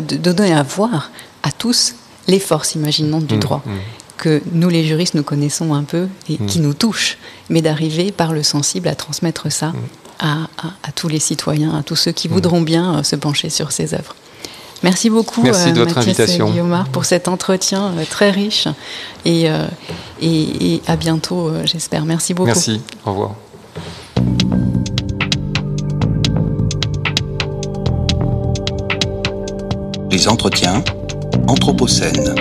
de, donner à voir à tous les forces imaginantes du Mmh, droit mmh. que nous les juristes nous connaissons un peu et Mmh. qui nous touchent, mais d'arriver par le sensible à transmettre ça à, à- à tous les citoyens, à tous ceux qui voudront bien euh, se pencher sur ces œuvres. Merci beaucoup, Merci de votre Mathias invitation. Guillaumard, pour cet entretien euh, très riche et, euh, et, et à bientôt, euh, j'espère. Merci beaucoup. Merci. Au revoir. Les entretiens Anthropocène.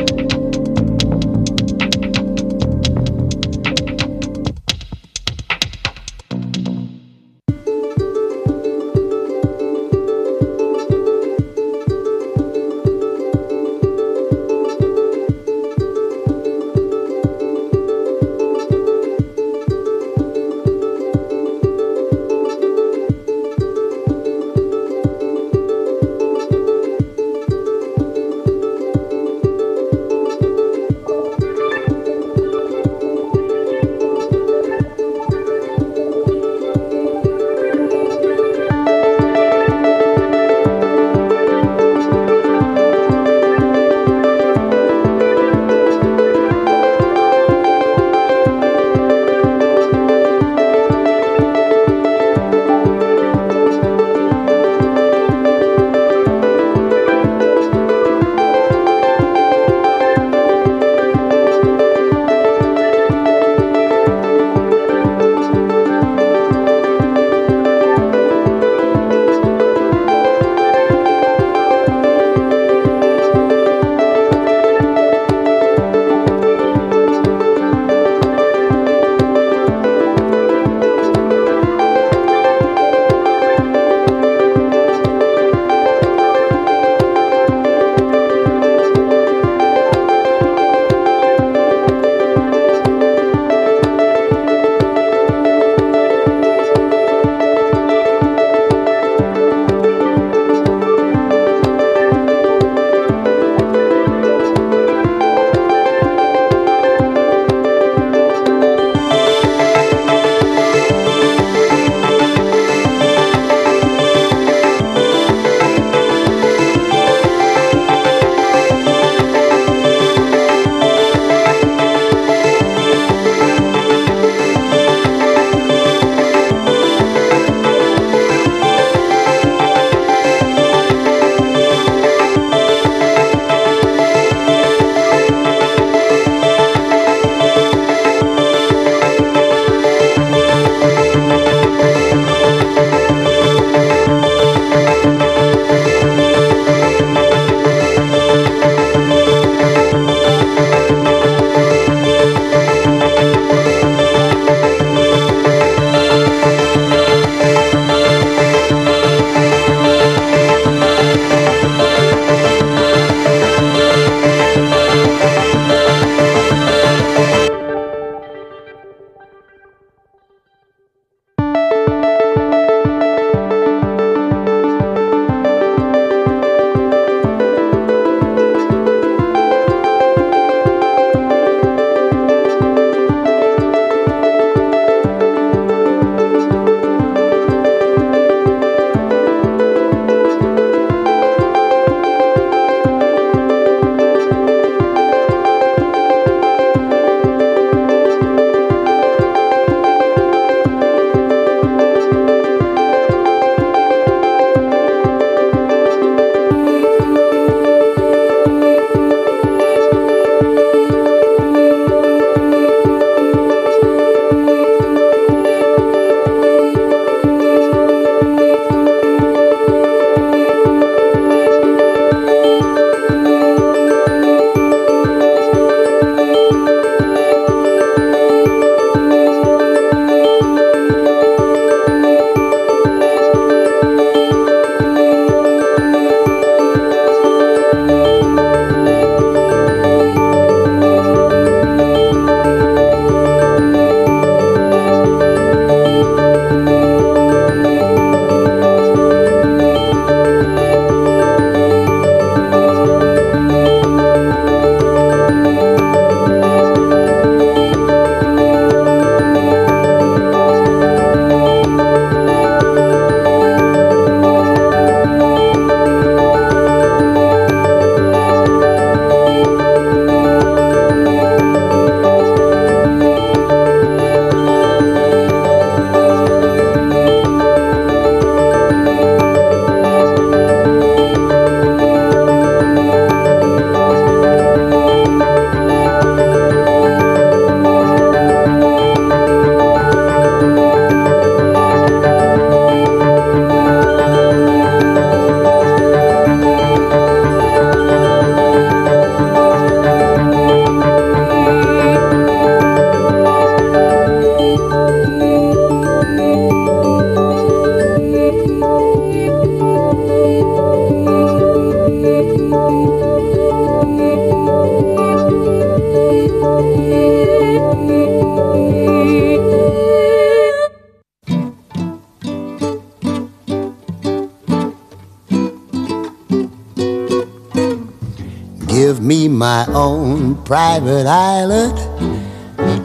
Private island,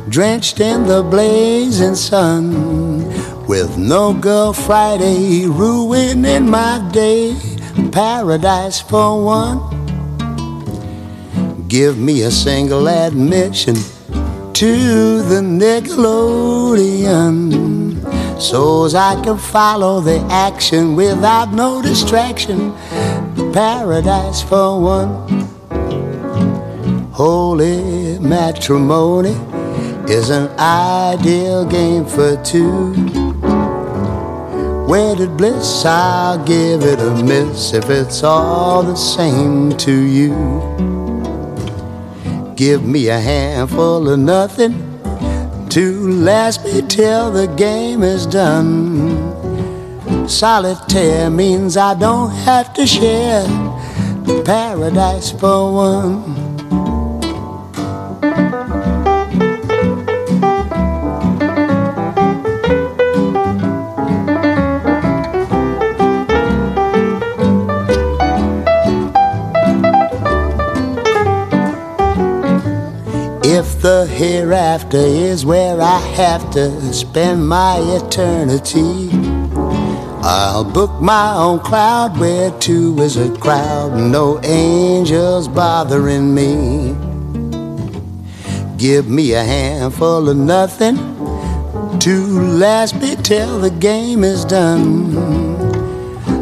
drenched in the blazing sun, with no girl Friday ruining my day. Paradise for one. Give me a single admission to the Nickelodeon so's I can follow the action without no distraction. Paradise for one. Holy matrimony is an ideal game for two. Wedded bliss, I'll give it a miss if it's all the same to you. Give me a handful of nothing to last me till the game is done. Solitaire means I don't have to share paradise for one. Hereafter is where I have to spend my eternity, I'll book my own cloud where two is a crowd, no angels bothering me. Give me a handful of nothing to last me till the game is done.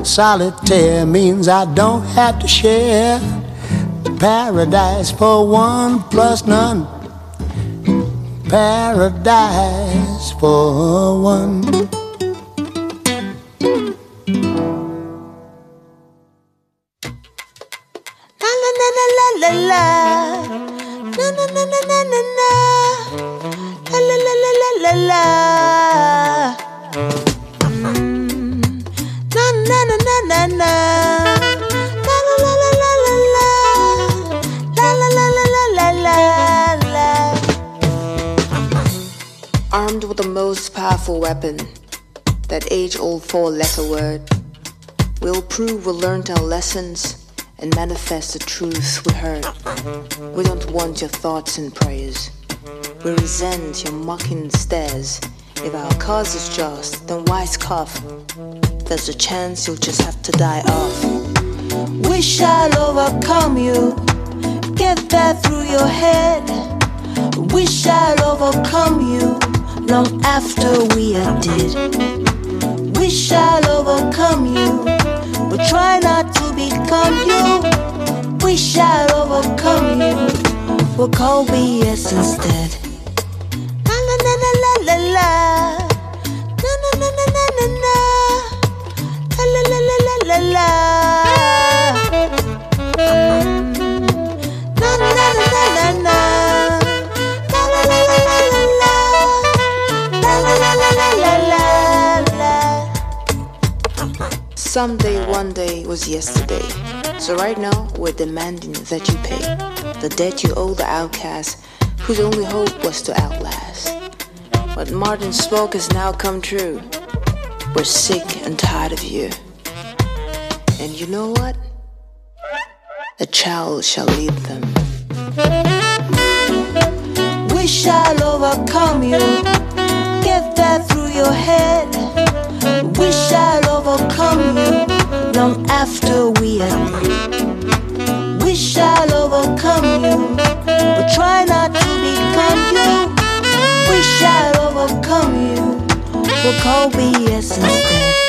Solitaire means I don't have to share paradise for one plus none paradise for one. Weapon, that age old four letter word, we'll prove we learned our lessons and manifest the truth we heard. We don't want your thoughts and prayers. We resent your mocking stares. If our cause is just, then why scoff? There's a chance you'll just have to die off. We shall overcome you. Get that through your head. We shall overcome you long after we are dead. We shall overcome you. But try not to become you. We shall overcome you. We'll call BS instead. La la la la la la la. Na na na na na na na. La la la la la la la. Someday, one day was yesterday. So right now, we're demanding that you pay the debt you owe the outcast, whose only hope was to outlast. What Martin spoke has now come true. We're sick and tired of you. And you know what? A child shall lead them. We shall overcome you. Get that through your head. We shall overcome you long after we are dead. We shall overcome you. But try not to become you. We shall overcome you. We'll call BS instead.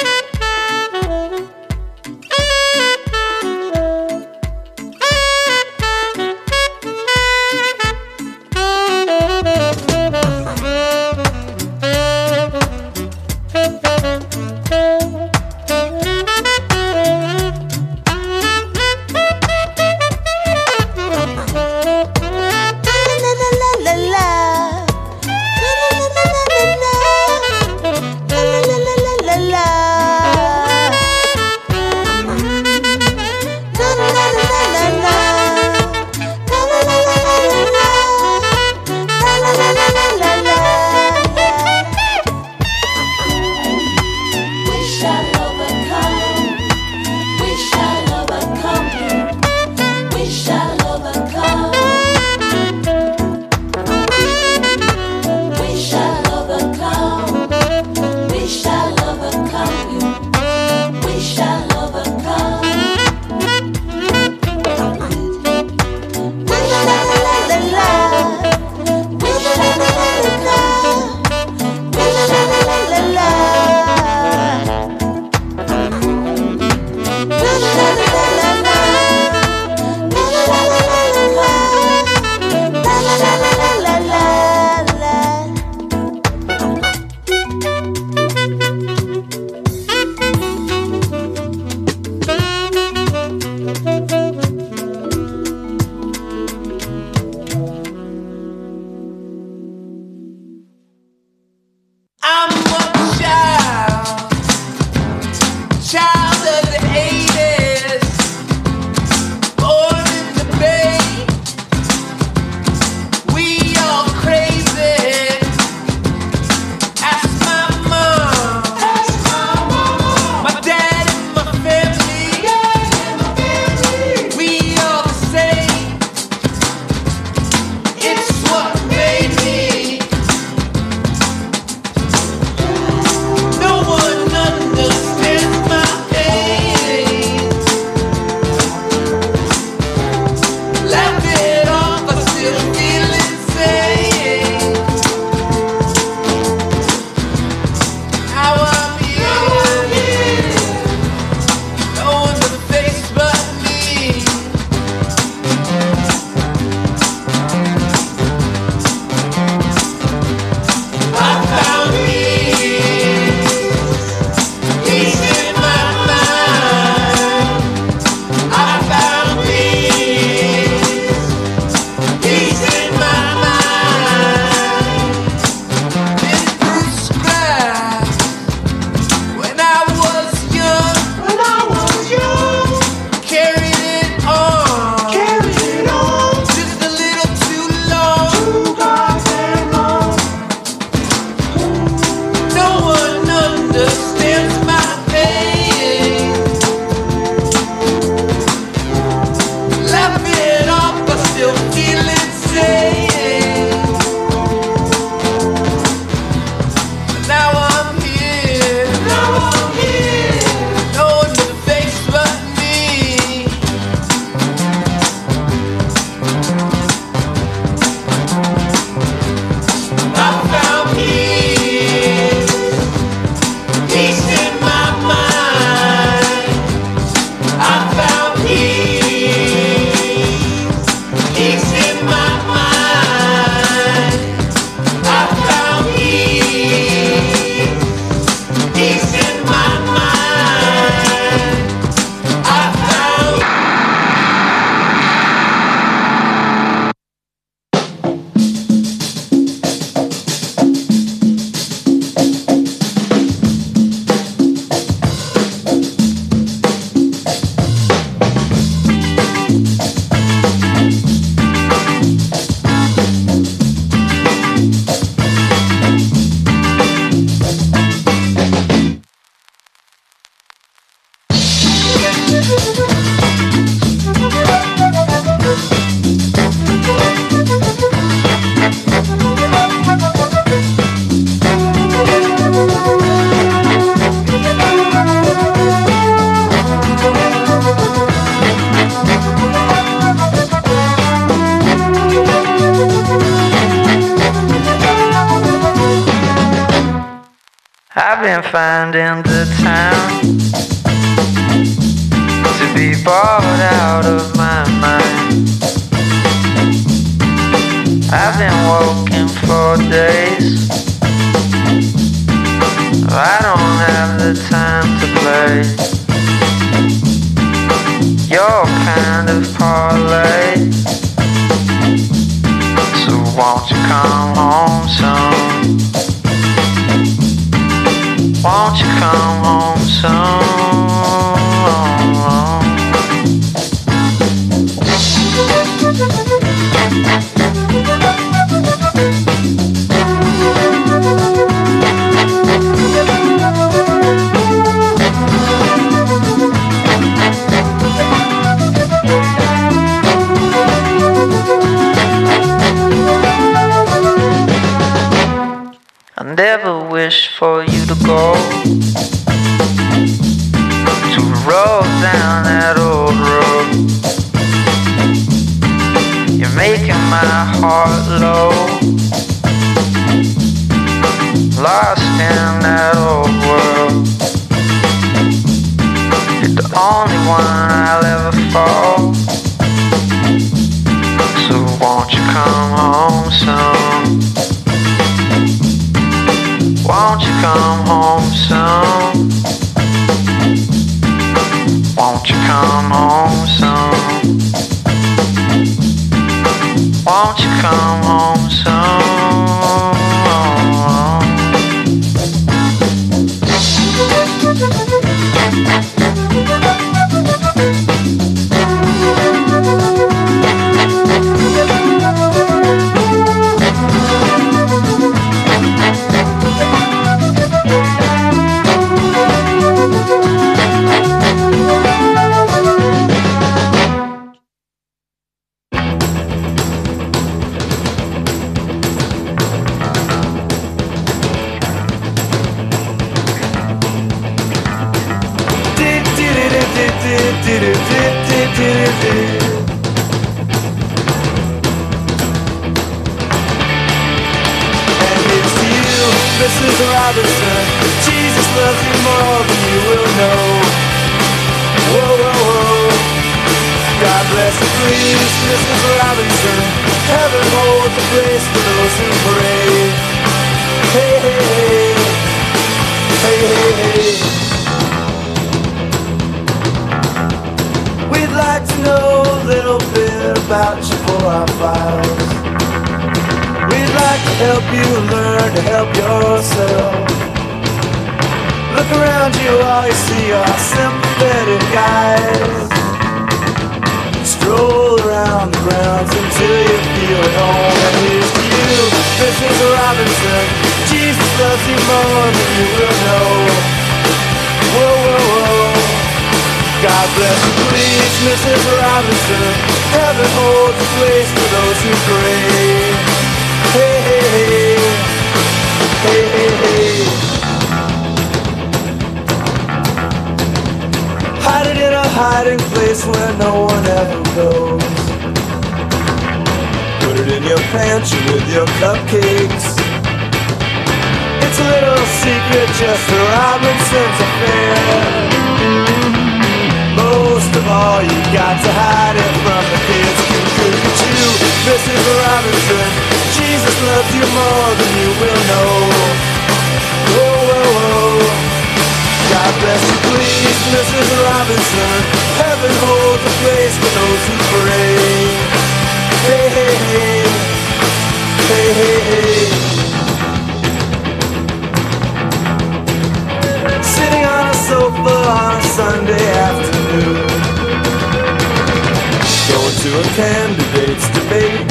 I've been finding the time to be bored out of my mind. I've been working for days. I don't have the time to play your kind of parlay. So won't you come home soon? Won't you come home soon? To roll down that old road. You're making my heart low, lost in that old world. You're the only one I'll ever fall. So won't you come home soon? Come home soon? Won't you come home soon? Won't you come home soon? You for our files. We'd like to help you learn to help yourself. Look around you, all you see are sympathetic guys. Stroll around the grounds until you feel at home. And here's to you, Mrs. Robinson. Jesus loves you more than you will know. Whoa, whoa, whoa. God bless you, please, Mrs. Robinson. Heaven holds a place for those who pray. Hey, hey, hey. Hey, hey, hey. Hide it in a hiding place where no one ever goes. Put it in your pantry with your cupcakes. It's a little secret, just a Robinson's affair. Most of all, you got to hide it from the kids. You, Mrs. Robinson. Jesus loves you more than you will know. Whoa, whoa, whoa. God bless you, please, Mrs. Robinson. Heaven holds a place for those who pray. Hey, hey, hey. Hey, hey, hey. Sitting on a sofa on a Sunday afternoon. Going to a candidate's debate.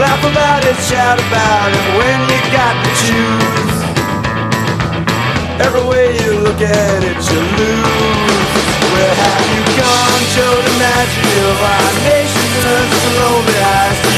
Laugh about it, shout about it when you got to choose. Every way you look at it, you lose. Where have you gone, Joe DiMaggio? Our nation turns its lonely eyes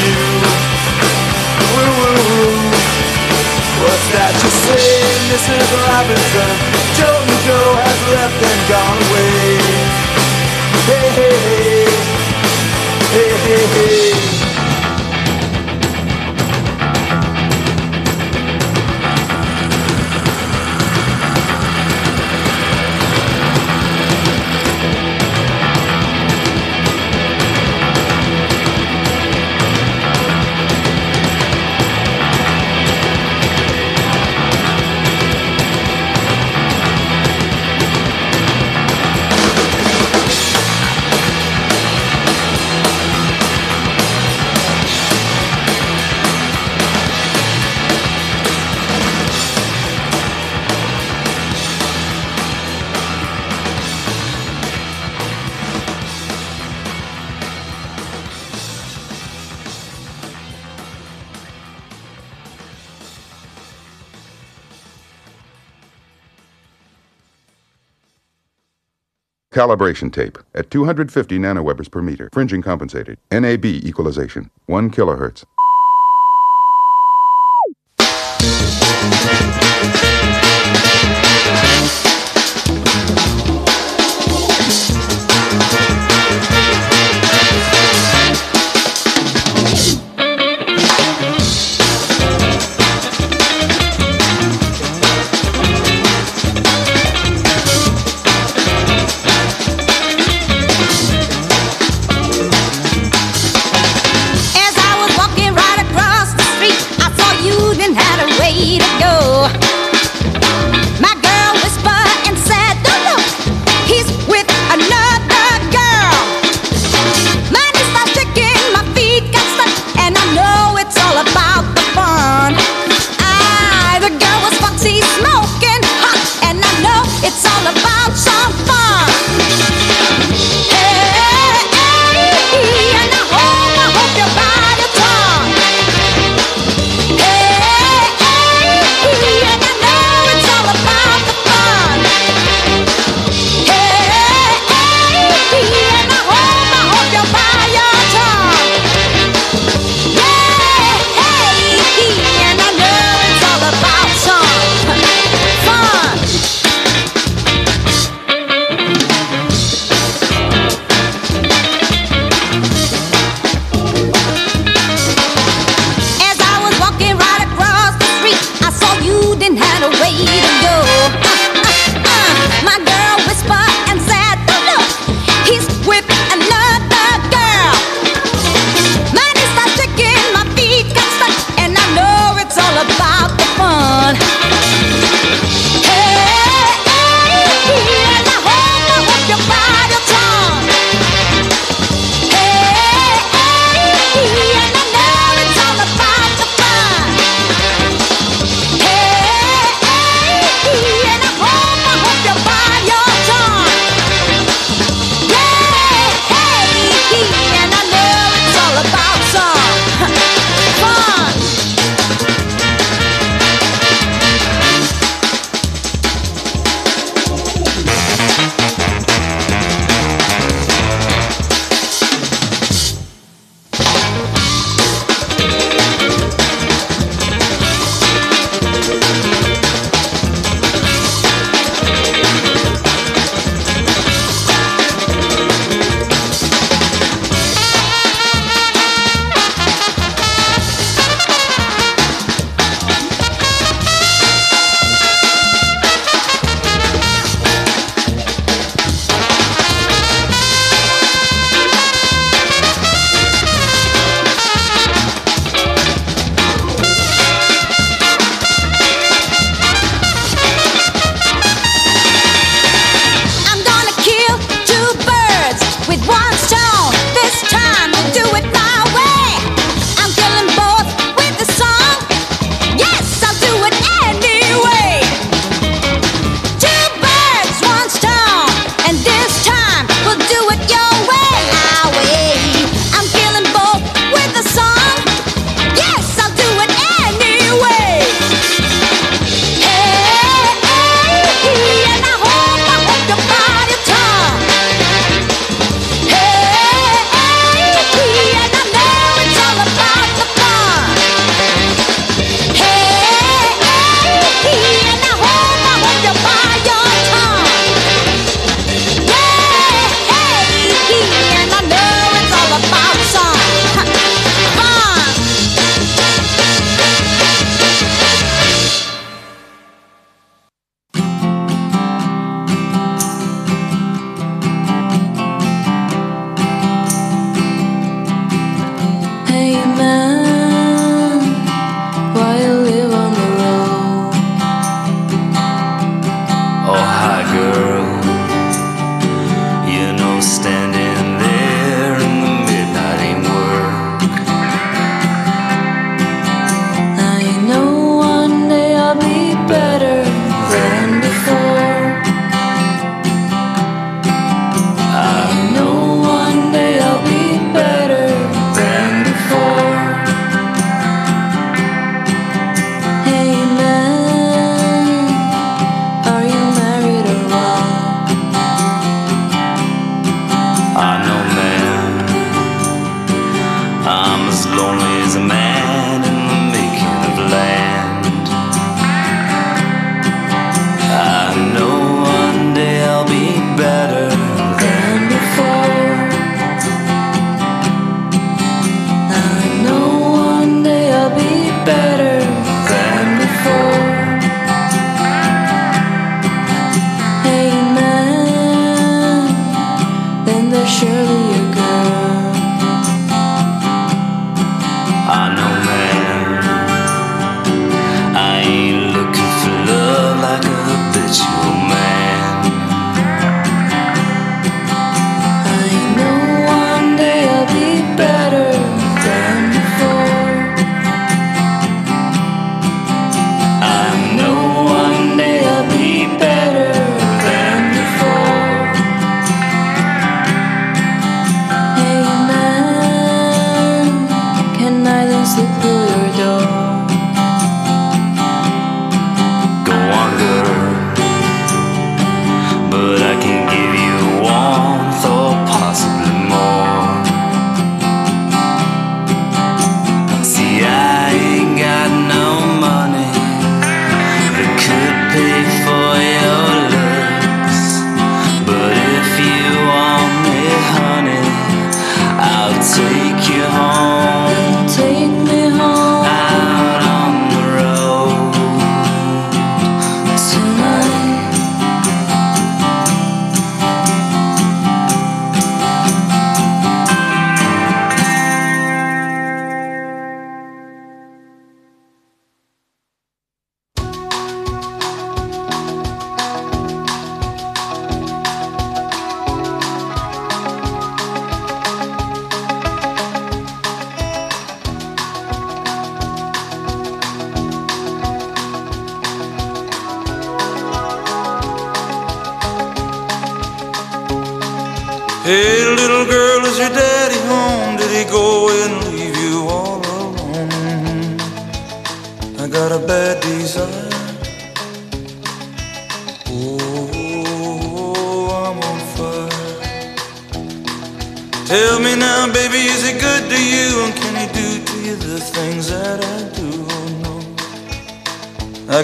Calibration tape at 250 nanowebers per meter. Fringing compensated. NAB equalization. 1 kilohertz. kind of way to go.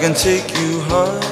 Can take you high.